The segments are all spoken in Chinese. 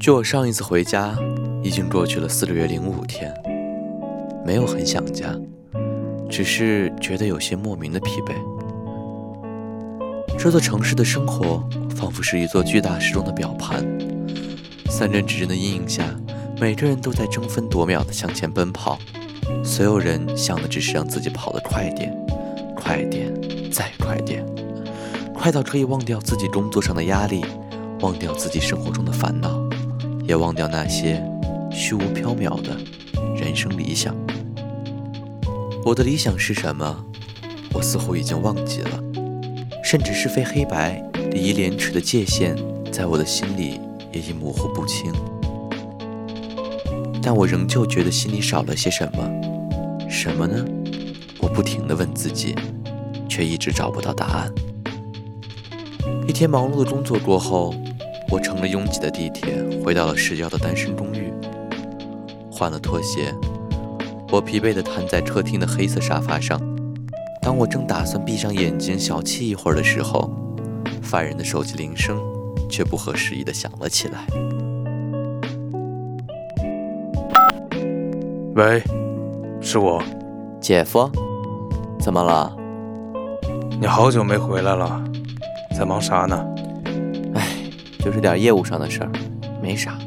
距我上一次回家，已经过去了四个月零五天，没有很想家，只是觉得有些莫名的疲惫。这座城市的生活仿佛是一座巨大时钟的表盘，三针指针的阴影下，每个人都在争分夺秒地向前奔跑，所有人想的只是让自己跑得快点，快点，再快点，快到可以忘掉自己工作上的压力，忘掉自己生活中的烦恼。也忘掉那些虚无缥缈的人生理想。我的理想是什么？我似乎已经忘记了，甚至是非黑白、礼义廉耻的界限，在我的心里也已模糊不清。但我仍旧觉得心里少了些什么，什么呢？我不停地问自己，却一直找不到答案。一天忙碌的工作过后。我乘了拥挤的地铁，回到了市郊的单身公寓，换了拖鞋。我疲惫地瘫在客厅的黑色沙发上。当我正打算闭上眼睛小憩一会儿的时候，犯人的手机铃声却不合时宜地响了起来。喂，是我，姐夫，怎么了？你好久没回来了，在忙啥呢？就是点业务上的事儿，没啥。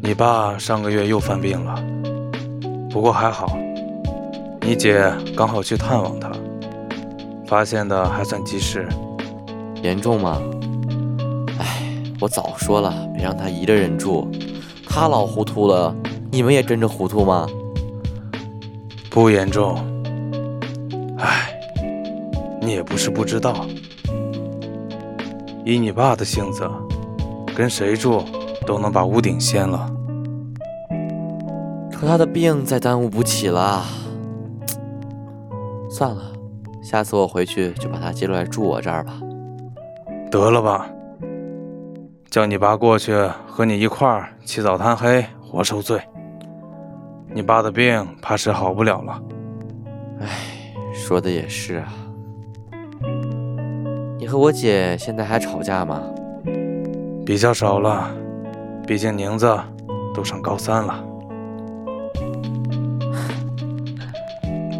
你爸上个月又犯病了，不过还好，你姐刚好去探望他，发现的还算及时。严重吗？哎，我早说了，别让他一个人住，他老糊涂了，你们也跟着糊涂吗？不严重。哎，你也不是不知道。以你爸的性子，跟谁住都能把屋顶掀了。可他的病再耽误不起了。算了，下次我回去就把他接过来住我这儿吧。得了吧，叫你爸过去和你一块儿起早贪黑，活受罪。你爸的病怕是好不了了。哎，说的也是啊。和我姐现在还吵架吗？比较少了，毕竟宁子都上高三了。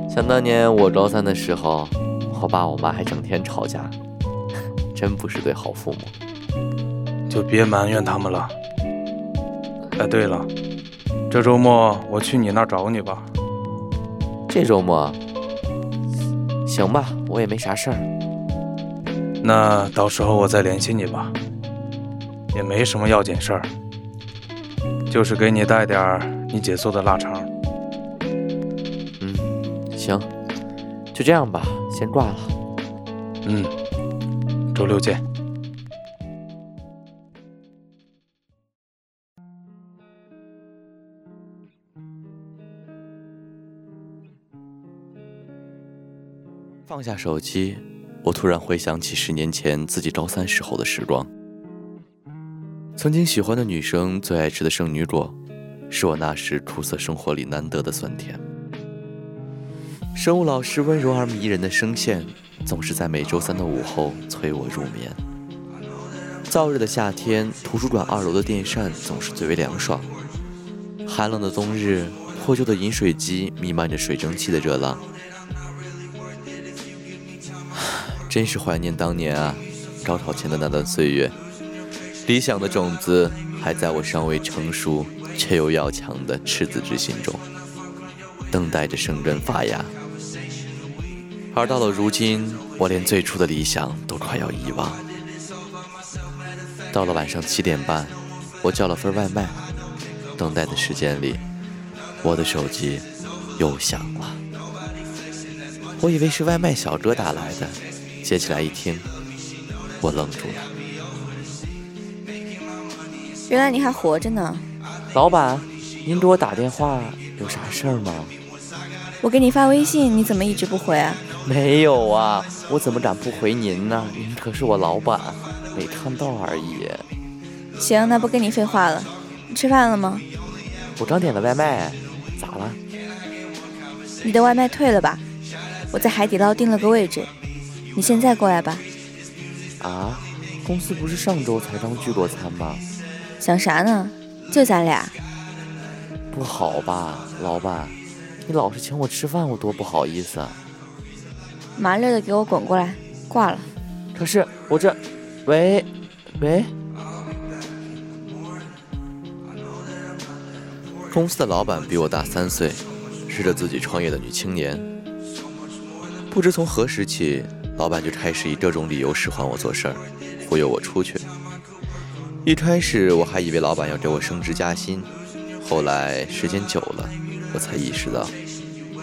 想当年我高三的时候，我爸我妈还整天吵架，真不是对好父母。就别埋怨他们了。哎，对了，这周末我去你那儿找你吧。这周末？行吧，我也没啥事儿。那到时候我再联系你吧，也没什么要紧事儿，就是给你带点儿你姐做的腊肠。嗯，行，就这样吧，先挂了。嗯，周六见。放下手机，我突然回想起十年前自己高三时候的时光。曾经喜欢的女生最爱吃的圣女果，是我那时苦涩生活里难得的酸甜。生物老师温柔而迷人的声线，总是在每周三的午后催我入眠。燥热的夏天，图书馆二楼的电扇总是最为凉爽。寒冷的冬日，破旧的饮水机弥漫着水蒸气的热浪。真是怀念当年啊，高考前的那段岁月，理想的种子还在我尚未成熟却又要强的赤子之心中，等待着生根发芽。而到了如今，我连最初的理想都快要遗忘。到了晚上七点半，我叫了份外卖，等待的时间里，我的手机又响了。我以为是外卖小哥打来的。接起来一听，我愣住了。原来你还活着呢，老板，您给我打电话有啥事儿吗？我给你发微信，你怎么一直不回啊？没有啊，我怎么敢不回您呢？您可是我老板，没看到而已。行，那不跟你废话了。你吃饭了吗？我刚点的外卖，咋了？你的外卖退了吧？我在海底捞订了个位置。你现在过来吧。啊，公司不是上周才刚聚过餐吗？想啥呢？就咱俩。不好吧，老板，你老是请我吃饭，我多不好意思啊。麻利的给我滚过来，挂了。可是我这，喂，喂。公司的老板比我大三岁，是个自己创业的女青年。不知从何时起。老板就开始以各种理由使唤我做事儿，忽悠我出去。一开始我还以为老板要给我升职加薪，后来时间久了，我才意识到，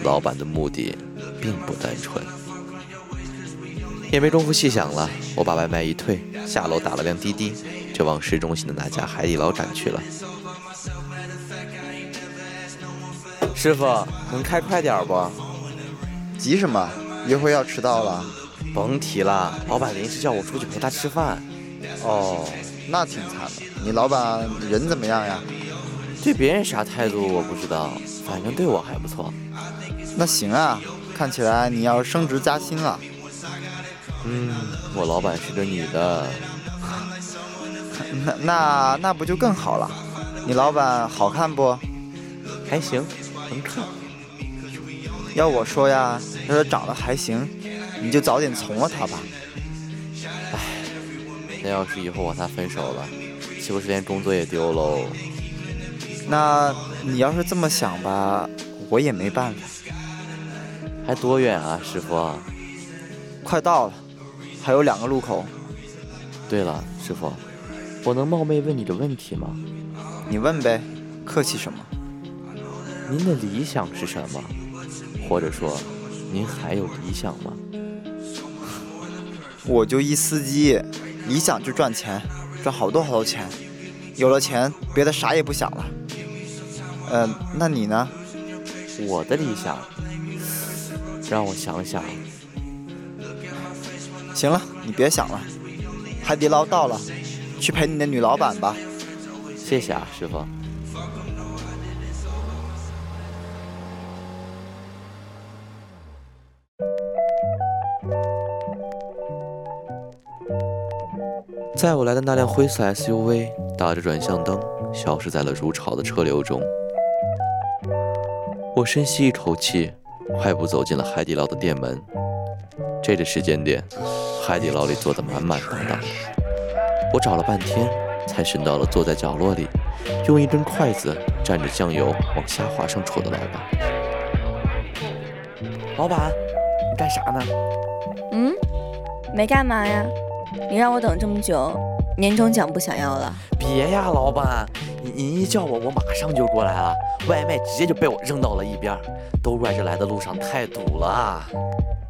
老板的目的并不单纯。也没工夫细想了，我把外卖一退，下楼打了辆滴滴，就往市中心的那家海底捞赶去了。师傅，能开快点不？急什么？一会要迟到了。甭提了，老板临时叫我出去陪他吃饭。哦，那挺惨的。你老板人怎么样呀？对别人啥态度我不知道，反正对我还不错。那行啊，看起来你要升职加薪了。嗯，我老板是个女的。那那那不就更好了？你老板好看不？还行，能看。要我说呀，要说长得还行。你就早点从了他吧。唉，那要是以后我和他分手了，岂不是连工作也丢喽？那你要是这么想吧，我也没办法。还多远啊，师傅？快到了，还有两个路口。对了，师傅，我能冒昧问你个问题吗？你问呗，客气什么？您的理想是什么？或者说，您还有理想吗？我就一司机，理想就赚钱，赚好多好多钱。有了钱，别的啥也不想了。嗯，那你呢？我的理想，让我想想。行了，你别想了。海底捞到了，去陪你的女老板吧。谢谢啊，师傅。载我来的那辆灰色 SUV 打着转向灯，消失在了如潮的车流中。我深吸一口气，快步走进了海底捞的店门。这个时间点，海底捞里坐得满满当当的。我找了半天，才寻到了坐在角落里，用一根筷子蘸着酱油往虾滑上戳的老板。老板，你干啥呢？嗯，没干嘛呀。你让我等这么久，年终奖不想要了？别呀，老板，您一叫我，我马上就过来了。外卖直接就被我扔到了一边，都怪这来的路上太堵了。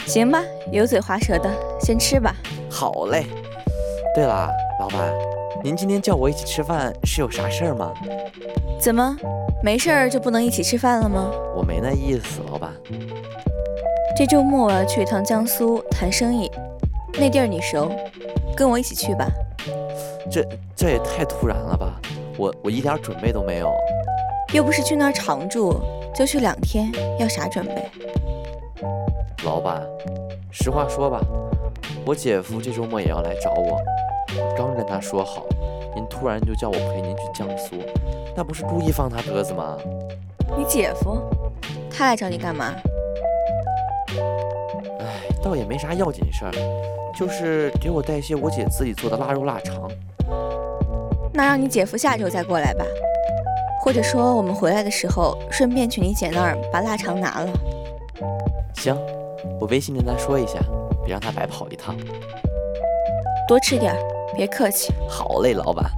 行吧，油嘴滑舌的，先吃吧。好嘞。对了，老板，您今天叫我一起吃饭是有啥事儿吗？怎么，没事儿就不能一起吃饭了吗？我没那意思，老板。这周末我要去一趟江苏谈生意，那地儿你熟，跟我一起去吧。这这也太突然了吧！我我一点准备都没有。又不是去那儿常住，就去两天，要啥准备？老板，实话说吧，我姐夫这周末也要来找我，刚跟他说好，您突然就叫我陪您去江苏，那不是故意放他鸽子吗？你姐夫，他来找你干嘛？哎，倒也没啥要紧事儿，就是给我带一些我姐自己做的腊肉腊肠。那让你姐夫下周再过来吧，或者说我们回来的时候顺便去你姐那儿把腊肠拿了。行，我微信跟他说一下，别让他白跑一趟。多吃点，别客气。好嘞，老板。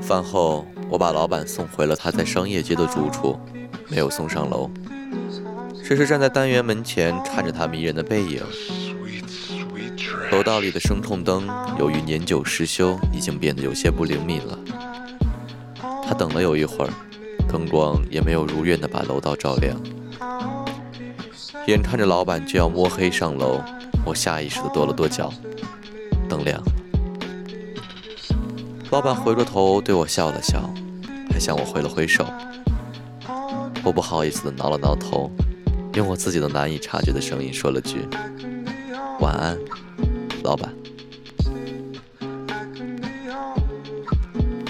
饭后，我把老板送回了他在商业街的住处，没有送上楼，只是站在单元门前看着他迷人的背影。楼道里的声控灯由于年久失修，已经变得有些不灵敏了。他等了有一会儿，灯光也没有如愿的把楼道照亮。眼看着老板就要摸黑上楼，我下意识的跺了跺脚，灯亮。老板回过头对我笑了笑，还向我挥了挥手。我不好意思的挠了挠头，用我自己的难以察觉的声音说了句：“晚安，老板。”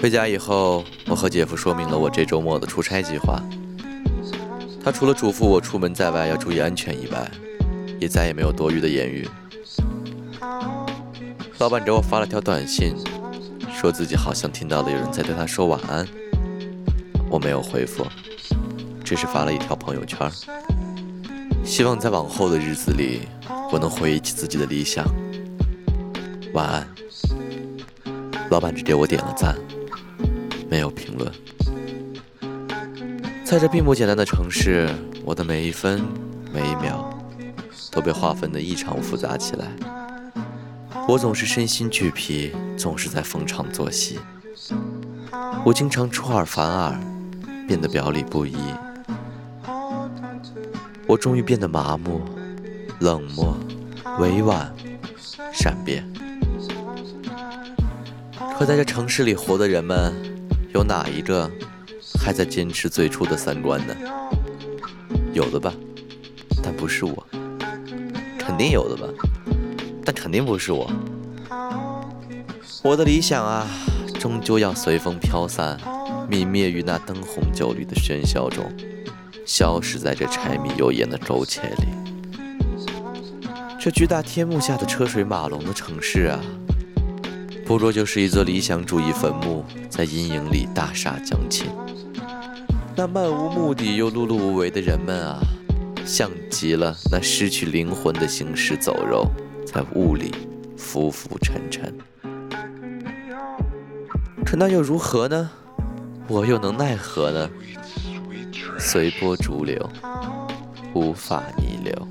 回家以后，我和姐夫说明了我这周末的出差计划。他除了嘱咐我出门在外要注意安全以外，也再也没有多余的言语。老板给我发了条短信。说自己好像听到了有人在对他说晚安，我没有回复，只是发了一条朋友圈，希望在往后的日子里，我能回忆起自己的理想。晚安，老板只给我点了赞，没有评论。在这并不简单的城市，我的每一分每一秒都被划分的异常复杂起来。我总是身心俱疲，总是在逢场作戏。我经常出尔反尔，变得表里不一。我终于变得麻木、冷漠、委婉、善变。可在这城市里活的人们，有哪一个还在坚持最初的三观呢？有的吧，但不是我。肯定有的吧。但肯定不是我，我的理想啊，终究要随风飘散，泯灭于那灯红酒绿的喧嚣中，消失在这柴米油盐的苟且里。这巨大天幕下的车水马龙的城市啊，不过就是一座理想主义坟墓，在阴影里大厦将倾。那漫无目的又碌碌无为的人们啊，像极了那失去灵魂的行尸走肉。在雾里浮浮沉沉，可那又如何呢？我又能奈何呢？随波逐流，无法逆流。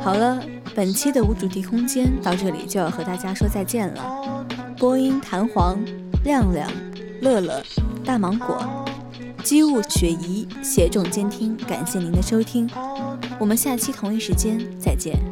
好了，本期的无主题空间到这里就要和大家说再见了。播音：弹簧、亮亮、乐乐、大芒果。机务雪姨携众监听，感谢您的收听，我们下期同一时间再见。